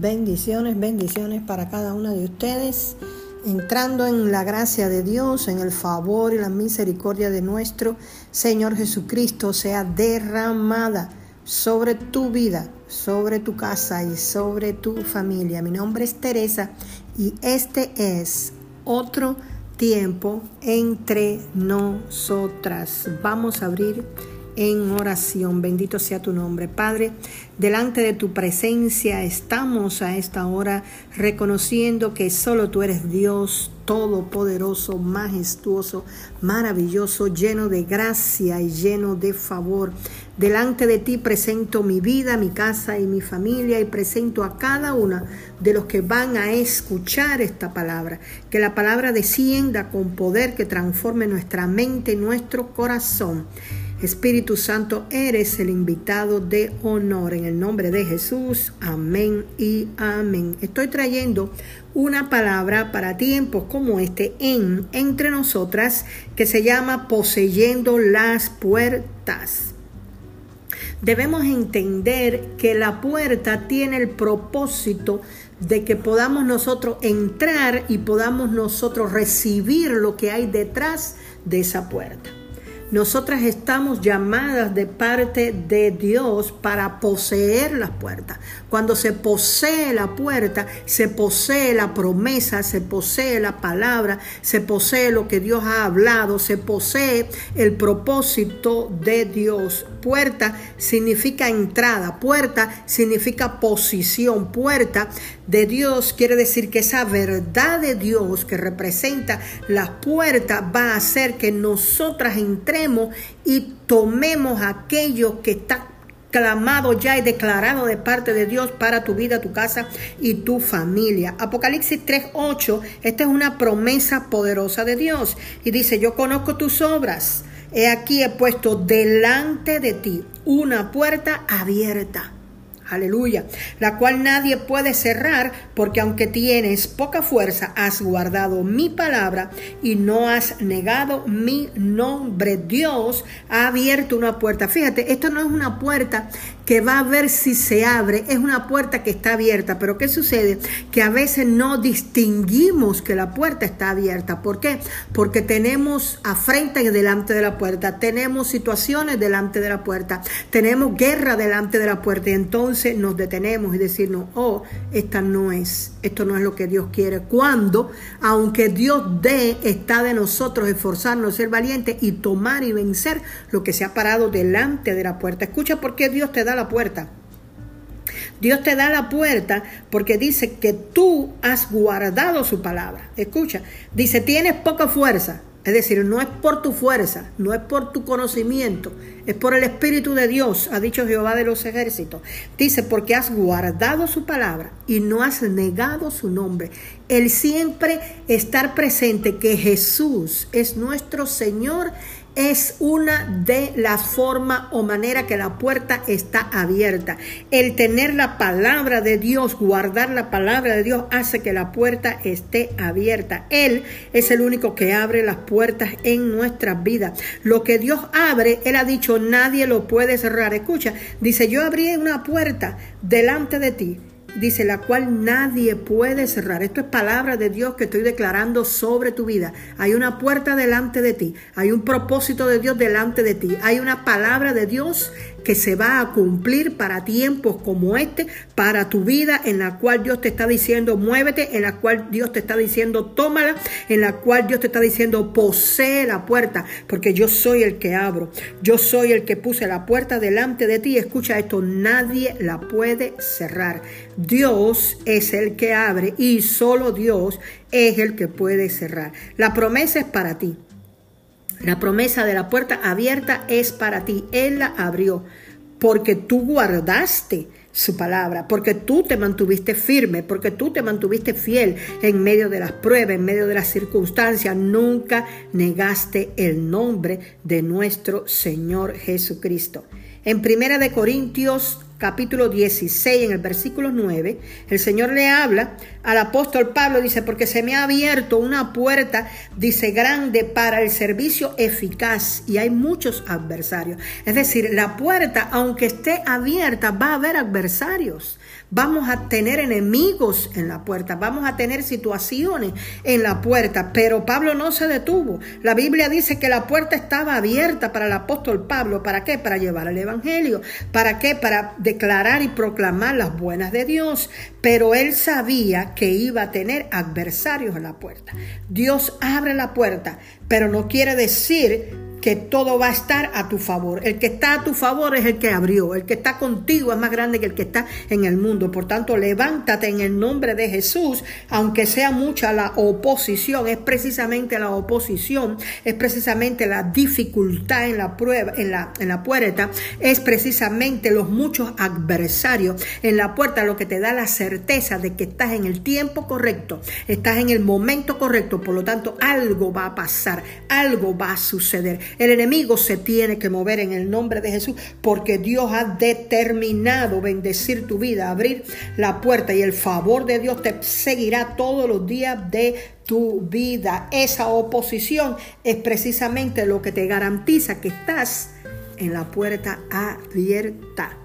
Bendiciones, bendiciones para cada una de ustedes. Entrando en la gracia de Dios, en el favor y la misericordia de nuestro Señor Jesucristo sea derramada sobre tu vida, sobre tu casa y sobre tu familia. Mi nombre es Teresa y este es otro tiempo entre nosotras. Vamos a abrir en oración. Bendito sea tu nombre. Padre, delante de tu presencia estamos a esta hora reconociendo que solo tú eres Dios todopoderoso, majestuoso, maravilloso, lleno de gracia y lleno de favor. Delante de ti presento mi vida, mi casa y mi familia y presento a cada una de los que van a escuchar esta palabra. Que la palabra descienda con poder que transforme nuestra mente y nuestro corazón Espíritu Santo, eres el invitado de honor en el nombre de Jesús. Amén y amén. Estoy trayendo una palabra para tiempos como este en entre nosotras que se llama poseyendo las puertas. Debemos entender que la puerta tiene el propósito de que podamos nosotros entrar y podamos nosotros recibir lo que hay detrás de esa puerta. Nosotras estamos llamadas de parte de Dios para poseer las puertas. Cuando se posee la puerta, se posee la promesa, se posee la palabra, se posee lo que Dios ha hablado, se posee el propósito de Dios. Puerta significa entrada, puerta significa posición, puerta de Dios quiere decir que esa verdad de Dios que representa las puertas va a hacer que nosotras entremos y tomemos aquello que está clamado ya y declarado de parte de Dios para tu vida, tu casa y tu familia. Apocalipsis 3:8, esta es una promesa poderosa de Dios y dice, "Yo conozco tus obras. He aquí he puesto delante de ti una puerta abierta." Aleluya, la cual nadie puede cerrar, porque aunque tienes poca fuerza, has guardado mi palabra y no has negado mi nombre. Dios ha abierto una puerta. Fíjate, esto no es una puerta que va a ver si se abre, es una puerta que está abierta. Pero ¿qué sucede? Que a veces no distinguimos que la puerta está abierta. ¿Por qué? Porque tenemos afrenta delante de la puerta, tenemos situaciones delante de la puerta, tenemos guerra delante de la puerta y entonces nos detenemos y decirnos, oh, esta no es, esto no es lo que Dios quiere. Cuando, aunque Dios dé, está de nosotros esforzarnos, ser valientes y tomar y vencer lo que se ha parado delante de la puerta. Escucha por qué Dios te da la puerta. Dios te da la puerta porque dice que tú has guardado su palabra. Escucha, dice, tienes poca fuerza. Es decir, no es por tu fuerza, no es por tu conocimiento, es por el Espíritu de Dios, ha dicho Jehová de los ejércitos. Dice, porque has guardado su palabra y no has negado su nombre. El siempre estar presente que Jesús es nuestro Señor es una de las formas o manera que la puerta está abierta. El tener la palabra de Dios, guardar la palabra de Dios, hace que la puerta esté abierta. Él es el único que abre las puertas en nuestras vidas. Lo que Dios abre, Él ha dicho, nadie lo puede cerrar. Escucha, dice, yo abrí una puerta delante de ti dice, la cual nadie puede cerrar. Esto es palabra de Dios que estoy declarando sobre tu vida. Hay una puerta delante de ti, hay un propósito de Dios delante de ti, hay una palabra de Dios que se va a cumplir para tiempos como este, para tu vida, en la cual Dios te está diciendo muévete, en la cual Dios te está diciendo tómala, en la cual Dios te está diciendo posee la puerta, porque yo soy el que abro, yo soy el que puse la puerta delante de ti. Escucha esto, nadie la puede cerrar. Dios es el que abre y solo Dios es el que puede cerrar. La promesa es para ti. La promesa de la puerta abierta es para ti. Él la abrió porque tú guardaste su palabra, porque tú te mantuviste firme, porque tú te mantuviste fiel en medio de las pruebas, en medio de las circunstancias. Nunca negaste el nombre de nuestro Señor Jesucristo. En Primera de Corintios capítulo 16, en el versículo 9, el Señor le habla al apóstol Pablo, dice, porque se me ha abierto una puerta, dice, grande para el servicio eficaz y hay muchos adversarios. Es decir, la puerta, aunque esté abierta, va a haber adversarios vamos a tener enemigos en la puerta, vamos a tener situaciones en la puerta, pero Pablo no se detuvo. La Biblia dice que la puerta estaba abierta para el apóstol Pablo, ¿para qué? Para llevar el Evangelio, ¿para qué? Para declarar y proclamar las buenas de Dios, pero él sabía que iba a tener adversarios en la puerta. Dios abre la puerta, pero no quiere decir que todo va a estar a tu favor. El que está a tu favor es el que abrió. El que está contigo es más grande que el que está en el mundo. Por tanto, levántate en el nombre de Jesús, aunque sea mucha la oposición. Es precisamente la oposición, es precisamente la dificultad en la prueba, en la, en la puerta, es precisamente los muchos adversarios en la puerta lo que te da la certeza de que estás en el tiempo correcto, estás en el momento correcto. Por lo tanto, algo va a pasar, algo va a suceder. El enemigo se tiene que mover en el nombre de Jesús porque Dios ha determinado bendecir tu vida, abrir la puerta y el favor de Dios te seguirá todos los días de tu vida. Esa oposición es precisamente lo que te garantiza que estás en la puerta abierta.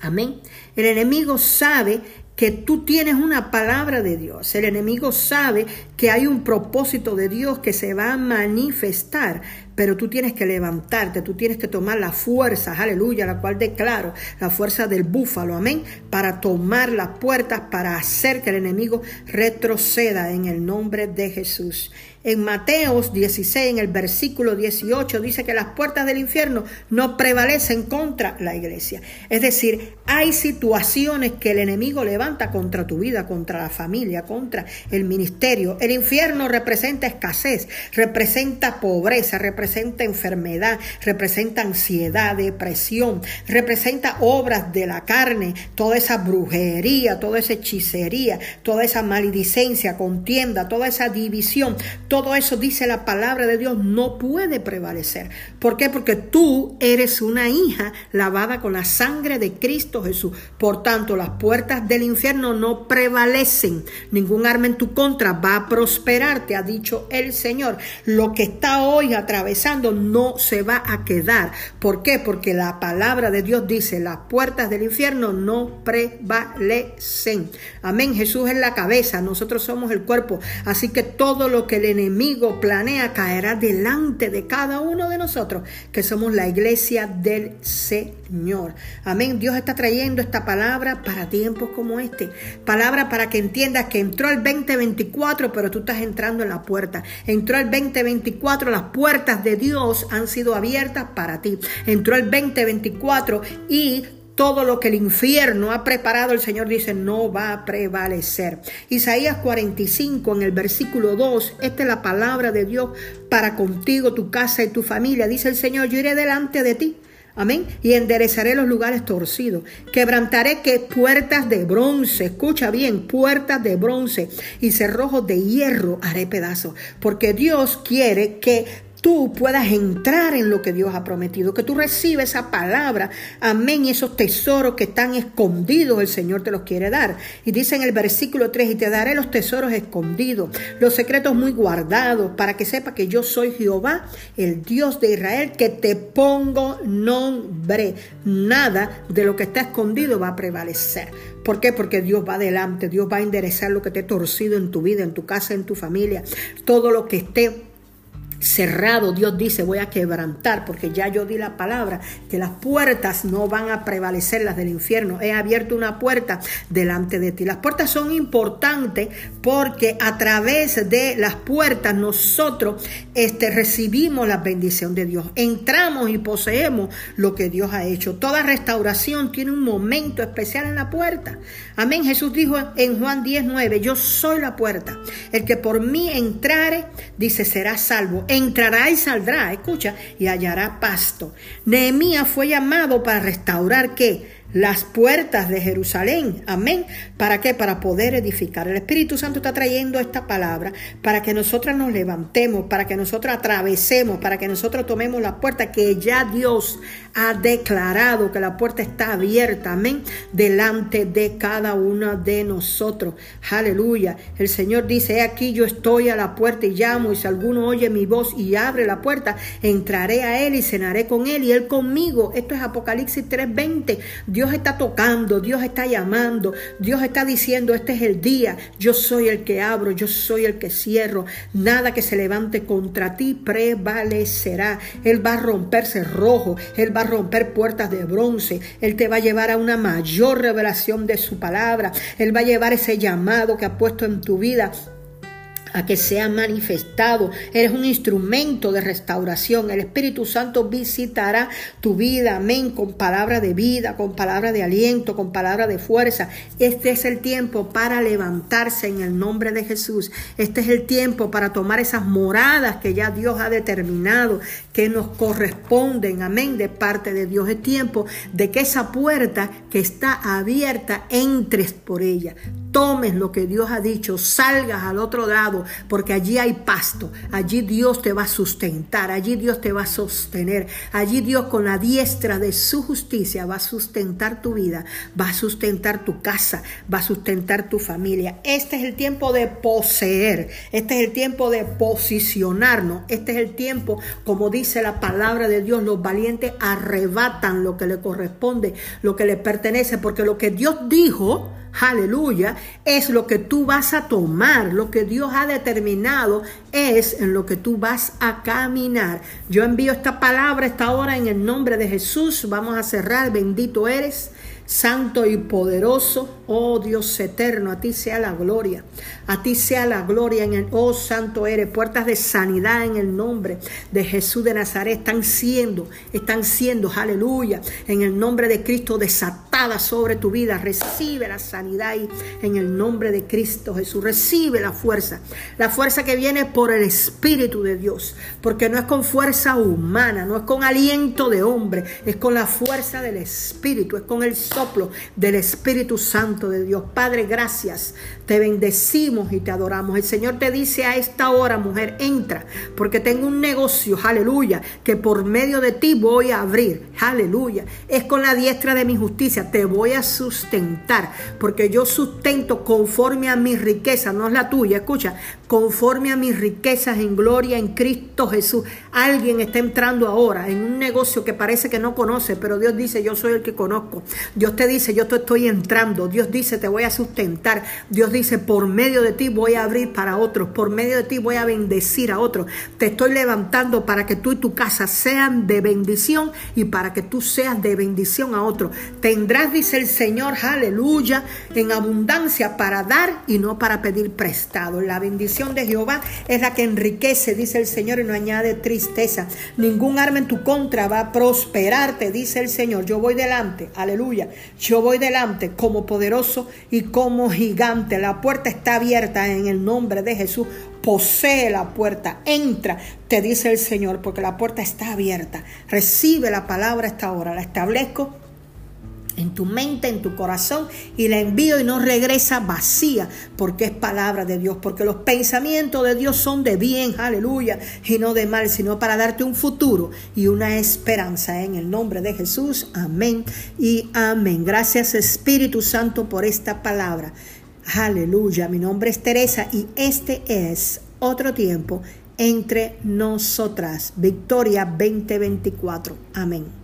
Amén. El enemigo sabe que tú tienes una palabra de Dios. El enemigo sabe que hay un propósito de Dios que se va a manifestar, pero tú tienes que levantarte, tú tienes que tomar la fuerza, aleluya, la cual declaro, la fuerza del búfalo, amén, para tomar las puertas, para hacer que el enemigo retroceda en el nombre de Jesús. En Mateos 16, en el versículo 18, dice que las puertas del infierno no prevalecen contra la iglesia. Es decir, hay situaciones que el enemigo levanta contra tu vida, contra la familia, contra el ministerio. El infierno representa escasez, representa pobreza, representa enfermedad, representa ansiedad, depresión, representa obras de la carne, toda esa brujería, toda esa hechicería, toda esa maledicencia, contienda, toda esa división todo eso dice la palabra de Dios, no puede prevalecer. ¿Por qué? Porque tú eres una hija lavada con la sangre de Cristo Jesús. Por tanto, las puertas del infierno no prevalecen. Ningún arma en tu contra va a prosperar, te ha dicho el Señor. Lo que está hoy atravesando no se va a quedar. ¿Por qué? Porque la palabra de Dios dice, las puertas del infierno no prevalecen. Amén. Jesús es la cabeza, nosotros somos el cuerpo. Así que todo lo que le enemigo planea caerá delante de cada uno de nosotros, que somos la iglesia del Señor. Amén. Dios está trayendo esta palabra para tiempos como este. Palabra para que entiendas que entró el 2024, pero tú estás entrando en la puerta. Entró el 2024, las puertas de Dios han sido abiertas para ti. Entró el 2024 y todo lo que el infierno ha preparado, el Señor dice, no va a prevalecer. Isaías 45 en el versículo 2, esta es la palabra de Dios para contigo, tu casa y tu familia. Dice el Señor, yo iré delante de ti. Amén. Y enderezaré los lugares torcidos. Quebrantaré que puertas de bronce. Escucha bien, puertas de bronce y cerrojos de hierro haré pedazos. Porque Dios quiere que tú puedas entrar en lo que Dios ha prometido, que tú recibes esa palabra, amén, y esos tesoros que están escondidos, el Señor te los quiere dar. Y dice en el versículo 3, y te daré los tesoros escondidos, los secretos muy guardados, para que sepa que yo soy Jehová, el Dios de Israel, que te pongo nombre. Nada de lo que está escondido va a prevalecer. ¿Por qué? Porque Dios va adelante, Dios va a enderezar lo que te ha torcido en tu vida, en tu casa, en tu familia, todo lo que esté cerrado, Dios dice, voy a quebrantar, porque ya yo di la palabra, que las puertas no van a prevalecer las del infierno. He abierto una puerta delante de ti. Las puertas son importantes porque a través de las puertas nosotros este, recibimos la bendición de Dios. Entramos y poseemos lo que Dios ha hecho. Toda restauración tiene un momento especial en la puerta. Amén. Jesús dijo en Juan 19, yo soy la puerta. El que por mí entrare, dice, será salvo entrará y saldrá, escucha, y hallará pasto. Nehemías fue llamado para restaurar qué? Las puertas de Jerusalén. Amén. ¿Para qué? Para poder edificar. El Espíritu Santo está trayendo esta palabra para que nosotros nos levantemos, para que nosotros atravesemos, para que nosotros tomemos la puerta que ya Dios ha declarado que la puerta está abierta. Amén. Delante de cada uno de nosotros. Aleluya. El Señor dice, aquí yo estoy a la puerta y llamo y si alguno oye mi voz y abre la puerta, entraré a él y cenaré con él y él conmigo. Esto es Apocalipsis 3:20. Dios Dios está tocando, Dios está llamando, Dios está diciendo, este es el día, yo soy el que abro, yo soy el que cierro, nada que se levante contra ti prevalecerá. Él va a romperse rojo, Él va a romper puertas de bronce, Él te va a llevar a una mayor revelación de su palabra, Él va a llevar ese llamado que ha puesto en tu vida a que sea manifestado. Eres un instrumento de restauración. El Espíritu Santo visitará tu vida, amén, con palabra de vida, con palabra de aliento, con palabra de fuerza. Este es el tiempo para levantarse en el nombre de Jesús. Este es el tiempo para tomar esas moradas que ya Dios ha determinado, que nos corresponden, amén, de parte de Dios. Es tiempo de que esa puerta que está abierta entres por ella tomes lo que Dios ha dicho, salgas al otro lado, porque allí hay pasto, allí Dios te va a sustentar, allí Dios te va a sostener, allí Dios con la diestra de su justicia va a sustentar tu vida, va a sustentar tu casa, va a sustentar tu familia. Este es el tiempo de poseer, este es el tiempo de posicionarnos, este es el tiempo, como dice la palabra de Dios, los valientes arrebatan lo que le corresponde, lo que le pertenece, porque lo que Dios dijo, aleluya, es lo que tú vas a tomar, lo que Dios ha determinado es en lo que tú vas a caminar. Yo envío esta palabra esta hora en el nombre de Jesús. Vamos a cerrar, bendito eres santo y poderoso, oh Dios eterno, a ti sea la gloria, a ti sea la gloria en el, oh santo eres, puertas de sanidad en el nombre de Jesús de Nazaret están siendo, están siendo, aleluya, en el nombre de Cristo desatadas sobre tu vida, recibe la sanidad y en el nombre de Cristo Jesús, recibe la fuerza, la fuerza que viene por el Espíritu de Dios, porque no es con fuerza humana, no es con aliento de hombre, es con la fuerza del Espíritu, es con el soplo del Espíritu Santo de Dios. Padre, gracias. Te bendecimos y te adoramos. El Señor te dice a esta hora, mujer, entra, porque tengo un negocio, aleluya, que por medio de ti voy a abrir, aleluya. Es con la diestra de mi justicia, te voy a sustentar, porque yo sustento conforme a mi riqueza, no es la tuya, escucha, conforme a mis riquezas en gloria en Cristo Jesús. Alguien está entrando ahora en un negocio que parece que no conoce, pero Dios dice, yo soy el que conozco. Dios te dice, yo te estoy entrando. Dios dice, te voy a sustentar. Dios dice, por medio de ti voy a abrir para otros. Por medio de ti voy a bendecir a otros. Te estoy levantando para que tú y tu casa sean de bendición y para que tú seas de bendición a otros. Tendrás, dice el Señor, aleluya, en abundancia para dar y no para pedir prestado. La bendición de Jehová es la que enriquece, dice el Señor, y no añade tristeza. Ningún arma en tu contra va a prosperarte, dice el Señor. Yo voy delante, aleluya. Yo voy delante como poderoso y como gigante. La puerta está abierta en el nombre de Jesús. Posee la puerta, entra, te dice el Señor, porque la puerta está abierta. Recibe la palabra esta hora, la establezco en tu mente, en tu corazón y la envío y no regresa vacía porque es palabra de Dios, porque los pensamientos de Dios son de bien, aleluya, y no de mal, sino para darte un futuro y una esperanza en el nombre de Jesús. Amén y amén. Gracias Espíritu Santo por esta palabra. Aleluya, mi nombre es Teresa y este es otro tiempo entre nosotras. Victoria 2024. Amén.